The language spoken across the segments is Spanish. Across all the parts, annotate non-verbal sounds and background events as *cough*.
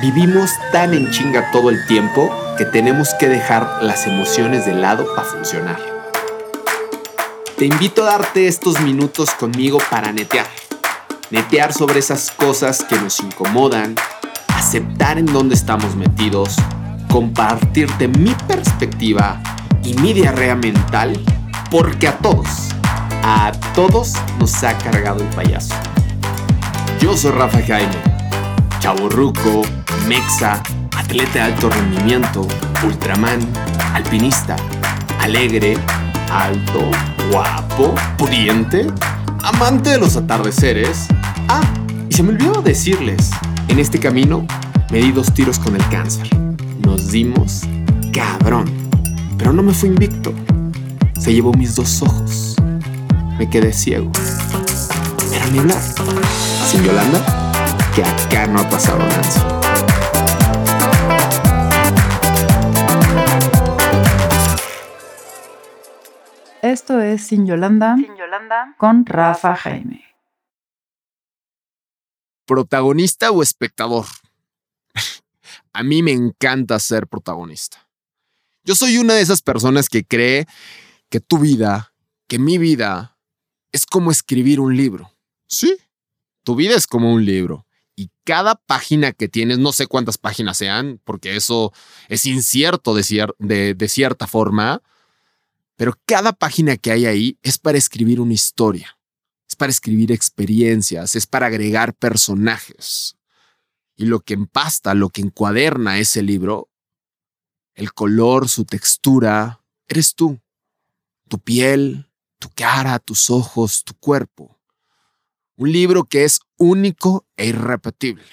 Vivimos tan en chinga todo el tiempo que tenemos que dejar las emociones de lado para funcionar. Te invito a darte estos minutos conmigo para netear. Netear sobre esas cosas que nos incomodan, aceptar en dónde estamos metidos, compartirte mi perspectiva y mi diarrea mental, porque a todos, a todos nos ha cargado el payaso. Yo soy Rafa Jaime, chaborruco, mexa, atleta de alto rendimiento, ultraman, alpinista, alegre, alto, guapo, pudiente, amante de los atardeceres. Ah, y se me olvidó decirles, en este camino me di dos tiros con el cáncer. Nos dimos cabrón, pero no me fui invicto. Se llevó mis dos ojos. Me quedé ciego. Pero ni hablar. Sin Yolanda, que acá no ha pasado nada. Esto es Sin Yolanda, con Rafa Jaime. ¿Protagonista o espectador? *laughs* A mí me encanta ser protagonista. Yo soy una de esas personas que cree que tu vida, que mi vida, es como escribir un libro. Sí, tu vida es como un libro. Y cada página que tienes, no sé cuántas páginas sean, porque eso es incierto de, de cierta forma, pero cada página que hay ahí es para escribir una historia, es para escribir experiencias, es para agregar personajes. Y lo que empasta, lo que encuaderna ese libro, el color, su textura, eres tú. Tu piel, tu cara, tus ojos, tu cuerpo. Un libro que es único e irrepetible,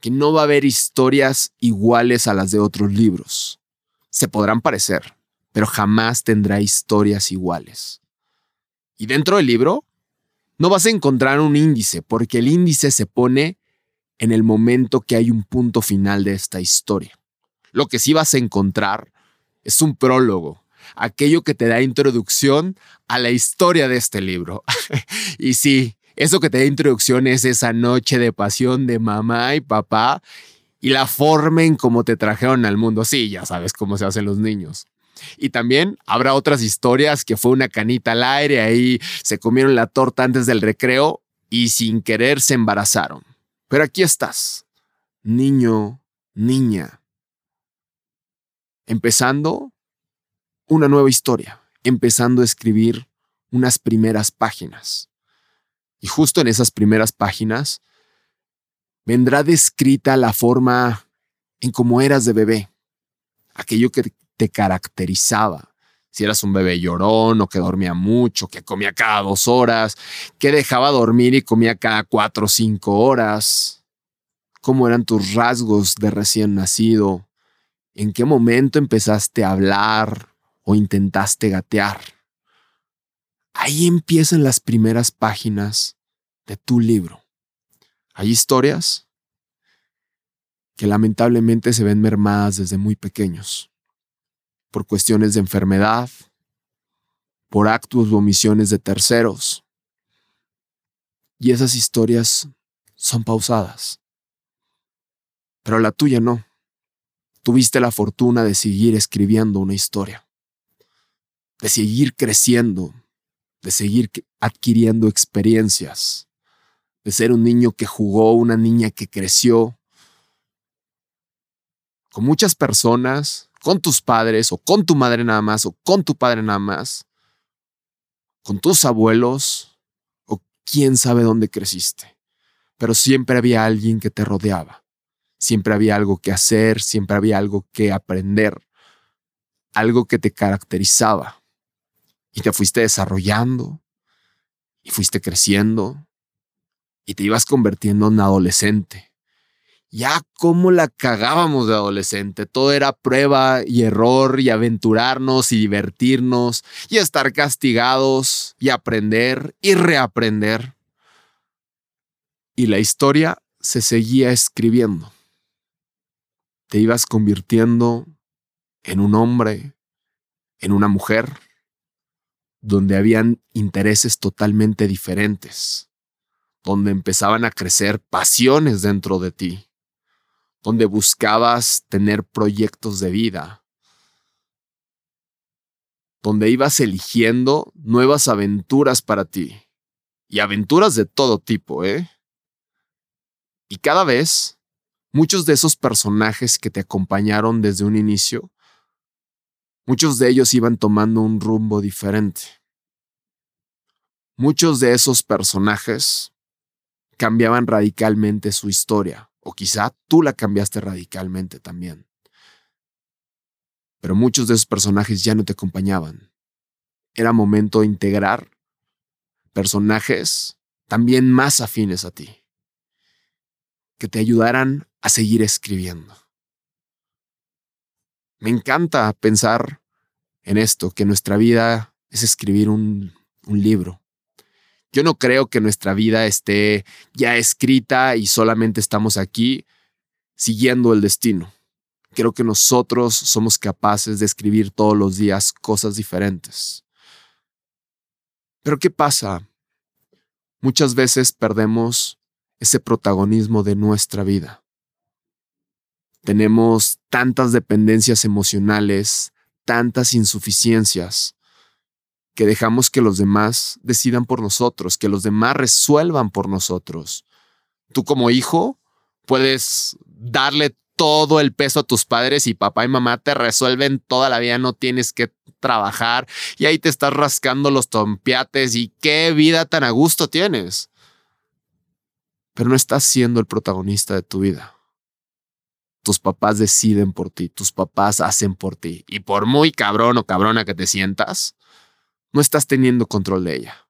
que no va a haber historias iguales a las de otros libros. Se podrán parecer, pero jamás tendrá historias iguales. Y dentro del libro no vas a encontrar un índice, porque el índice se pone en el momento que hay un punto final de esta historia. Lo que sí vas a encontrar es un prólogo, aquello que te da introducción a la historia de este libro. *laughs* y sí, eso que te da introducción es esa noche de pasión de mamá y papá y la forma en cómo te trajeron al mundo. Sí, ya sabes cómo se hacen los niños. Y también habrá otras historias que fue una canita al aire, ahí se comieron la torta antes del recreo y sin querer se embarazaron. Pero aquí estás, niño, niña, empezando una nueva historia, empezando a escribir unas primeras páginas. Y justo en esas primeras páginas vendrá descrita la forma en cómo eras de bebé, aquello que te caracterizaba. Si eras un bebé llorón o que dormía mucho, que comía cada dos horas, que dejaba dormir y comía cada cuatro o cinco horas. ¿Cómo eran tus rasgos de recién nacido? ¿En qué momento empezaste a hablar o intentaste gatear? Ahí empiezan las primeras páginas de tu libro. Hay historias que lamentablemente se ven mermadas desde muy pequeños por cuestiones de enfermedad, por actos o omisiones de terceros. Y esas historias son pausadas. Pero la tuya no. Tuviste la fortuna de seguir escribiendo una historia, de seguir creciendo, de seguir adquiriendo experiencias, de ser un niño que jugó, una niña que creció, con muchas personas, con tus padres o con tu madre nada más o con tu padre nada más, con tus abuelos o quién sabe dónde creciste. Pero siempre había alguien que te rodeaba. Siempre había algo que hacer, siempre había algo que aprender, algo que te caracterizaba. Y te fuiste desarrollando y fuiste creciendo y te ibas convirtiendo en adolescente ya cómo la cagábamos de adolescente. Todo era prueba y error y aventurarnos y divertirnos y estar castigados y aprender y reaprender. Y la historia se seguía escribiendo. Te ibas convirtiendo en un hombre, en una mujer, donde habían intereses totalmente diferentes, donde empezaban a crecer pasiones dentro de ti donde buscabas tener proyectos de vida, donde ibas eligiendo nuevas aventuras para ti. Y aventuras de todo tipo, ¿eh? Y cada vez, muchos de esos personajes que te acompañaron desde un inicio, muchos de ellos iban tomando un rumbo diferente. Muchos de esos personajes cambiaban radicalmente su historia, o quizá tú la cambiaste radicalmente también pero muchos de esos personajes ya no te acompañaban. Era momento de integrar personajes también más afines a ti, que te ayudaran a seguir escribiendo. Me encanta pensar en esto, que nuestra vida es escribir un, un libro. Yo no creo que nuestra vida esté ya escrita y solamente estamos aquí siguiendo el destino creo que nosotros somos capaces de escribir todos los días cosas diferentes. Pero ¿qué pasa? Muchas veces perdemos ese protagonismo de nuestra vida. Tenemos tantas dependencias emocionales, tantas insuficiencias, que dejamos que los demás decidan por nosotros, que los demás resuelvan por nosotros. Tú como hijo puedes darle todo el peso a tus padres y papá y mamá te resuelven toda la vida, no tienes que trabajar y ahí te estás rascando los tompiates y qué vida tan a gusto tienes. Pero no estás siendo el protagonista de tu vida. Tus papás deciden por ti, tus papás hacen por ti y por muy cabrón o cabrona que te sientas, no estás teniendo control de ella.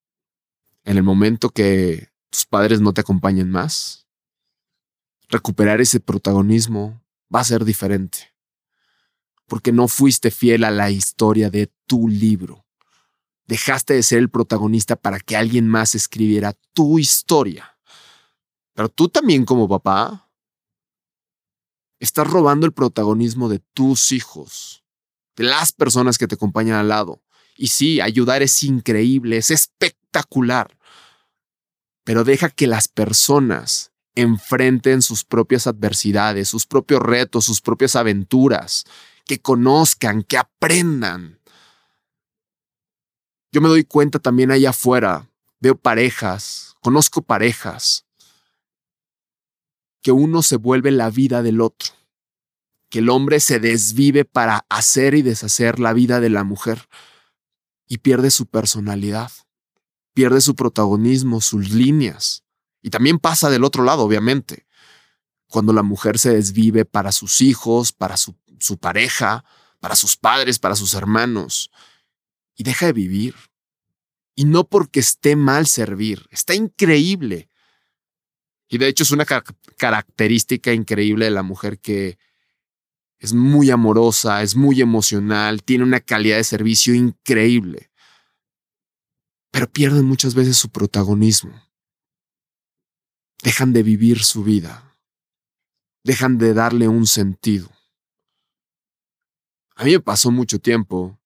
En el momento que tus padres no te acompañen más, recuperar ese protagonismo va a ser diferente. Porque no fuiste fiel a la historia de tu libro. Dejaste de ser el protagonista para que alguien más escribiera tu historia. Pero tú también como papá estás robando el protagonismo de tus hijos, de las personas que te acompañan al lado. Y sí, ayudar es increíble, es espectacular. Pero deja que las personas enfrenten sus propias adversidades, sus propios retos, sus propias aventuras, que conozcan, que aprendan. Yo me doy cuenta también allá afuera, veo parejas, conozco parejas, que uno se vuelve la vida del otro, que el hombre se desvive para hacer y deshacer la vida de la mujer y pierde su personalidad, pierde su protagonismo, sus líneas. Y también pasa del otro lado, obviamente. Cuando la mujer se desvive para sus hijos, para su, pareja, para sus padres, para sus hermanos, y deja de vivir. Y no porque esté mal servir, está increíble. Y de hecho es una característica increíble de la mujer que es muy amorosa, es muy emocional, tiene una calidad de servicio increíble. Pero pierde muchas veces su protagonismo dejan de vivir su vida, dejan de darle un sentido. A mí me pasó mucho tiempo,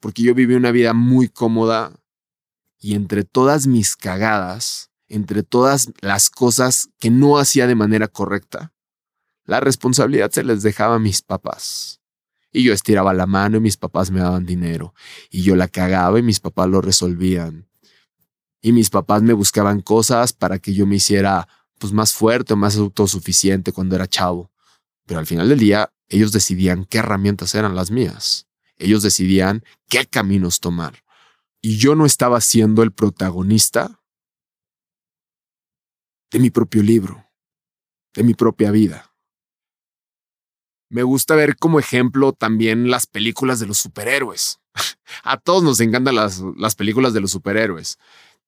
porque yo viví una vida muy cómoda y entre todas mis cagadas, entre todas las cosas que no hacía de manera correcta, la responsabilidad se les dejaba a mis papás. Y yo estiraba la mano y mis papás me daban dinero. Y yo la cagaba y mis papás lo resolvían y mis papás me buscaban cosas para que yo me hiciera pues más fuerte o más autosuficiente cuando era chavo. Pero al final del día, ellos decidían qué herramientas eran las mías. Ellos decidían qué caminos tomar. Y yo no estaba siendo el protagonista de mi propio libro, de mi propia vida. Me gusta ver como ejemplo también las películas de los superhéroes. *laughs* A todos nos encantan las, las películas de los superhéroes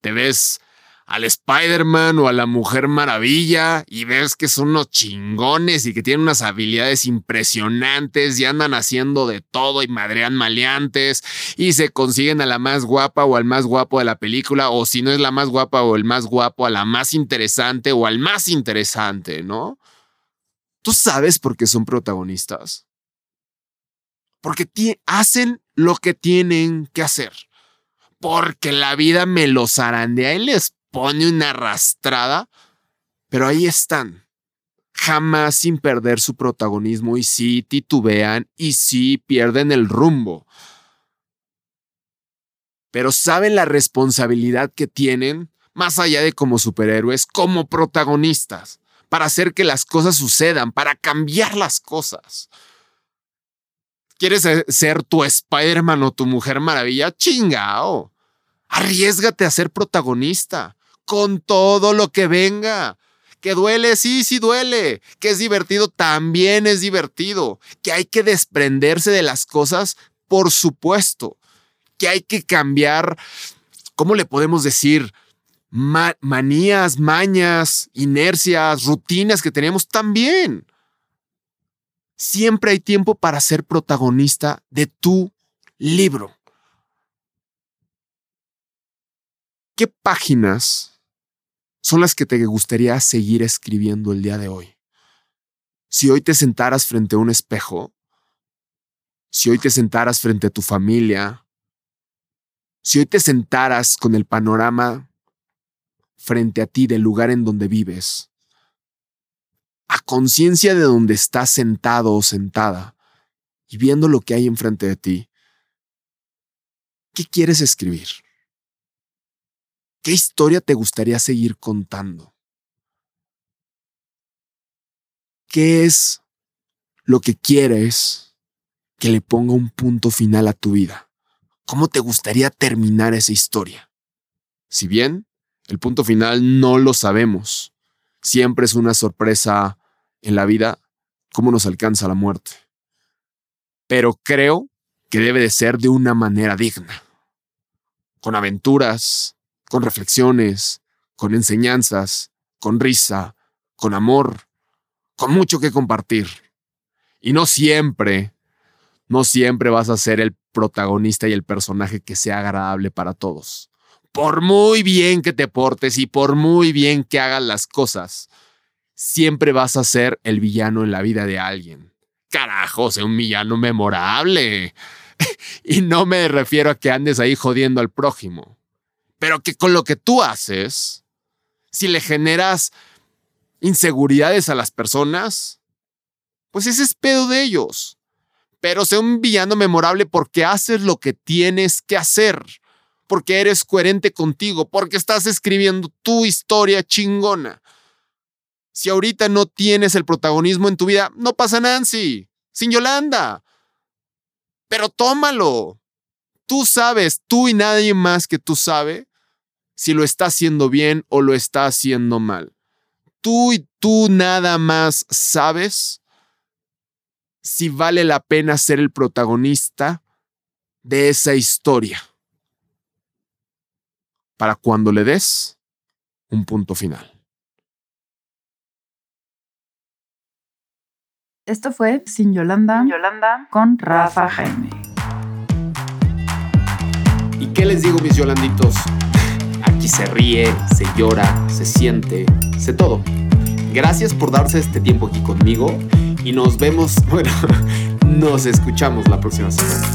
te ves al Spider-Man o a la Mujer Maravilla y ves que son unos chingones y que tienen unas habilidades impresionantes y andan haciendo de todo y madrean maleantes y se consiguen a la más guapa o al más guapo de la película o si no es la más guapa o el más guapo a la más interesante o al más interesante, ¿no? ¿Tú sabes por qué son protagonistas? Porque hacen lo que tienen que hacer porque la vida me los zarandea y les pone una arrastrada, pero ahí están, jamás sin perder su protagonismo y sí titubean y sí pierden el rumbo. Pero saben la responsabilidad que tienen, más allá de como superhéroes, como protagonistas, para hacer que las cosas sucedan, para cambiar las cosas. ¿Quieres ser tu Spider-Man o tu Mujer Maravilla? Chingao. Arriesgate a ser protagonista, con todo lo que venga. Que duele, sí, sí duele. Que es divertido, también es divertido. Que hay que desprenderse de las cosas, por supuesto. Que hay que cambiar, ¿cómo le podemos decir? Manías, mañas, inercias, rutinas que tenemos también. Siempre hay tiempo para ser protagonista de tu libro. ¿Qué páginas son las que te gustaría seguir escribiendo el día de hoy. Si hoy te sentaras frente a un espejo, si hoy te sentaras frente a tu familia, si hoy te sentaras con el panorama frente a ti del lugar en donde vives, a conciencia de donde estás sentado o sentada y viendo lo que hay enfrente de ti, ¿qué quieres escribir? ¿Qué historia te gustaría seguir contando? ¿Qué es lo que quieres que le ponga un punto final a tu vida? ¿Cómo te gustaría terminar esa historia? Si bien el punto final no lo sabemos, siempre es una sorpresa en la vida cómo nos alcanza la muerte. Pero creo que debe de ser de una manera digna, con aventuras, con reflexiones, con enseñanzas, con risa, con amor, con mucho que compartir. Y no siempre, no siempre vas a ser el protagonista y el personaje que sea agradable para todos. Por muy bien que te portes y por muy bien que hagas las cosas, siempre vas a ser el villano en la vida de alguien. Carajo, sé un villano memorable. *laughs* y no me refiero a que andes ahí jodiendo al prójimo pero que con lo que tú haces, si le generas inseguridades a las personas, pues ese es pedo de ellos. Pero sé un villano memorable porque haces lo que tienes que hacer, porque eres coherente contigo, porque estás escribiendo tu historia chingona. Si ahorita no tienes el protagonismo en tu vida, no pasa Nancy, sin Yolanda. Pero tómalo. Tú sabes, tú y nadie más que tú sabe si lo está haciendo bien o lo está haciendo mal. Tú y tú nada más sabes si vale la pena ser el protagonista de esa historia para cuando le des un punto final. Esto fue Sin Yolanda, Yolanda con Rafa Jaime. ¿Y qué les digo, mis Yolanditos? *laughs* se ríe, se llora, se siente, se todo. Gracias por darse este tiempo aquí conmigo y nos vemos, *laughs* bueno, nos escuchamos la próxima semana.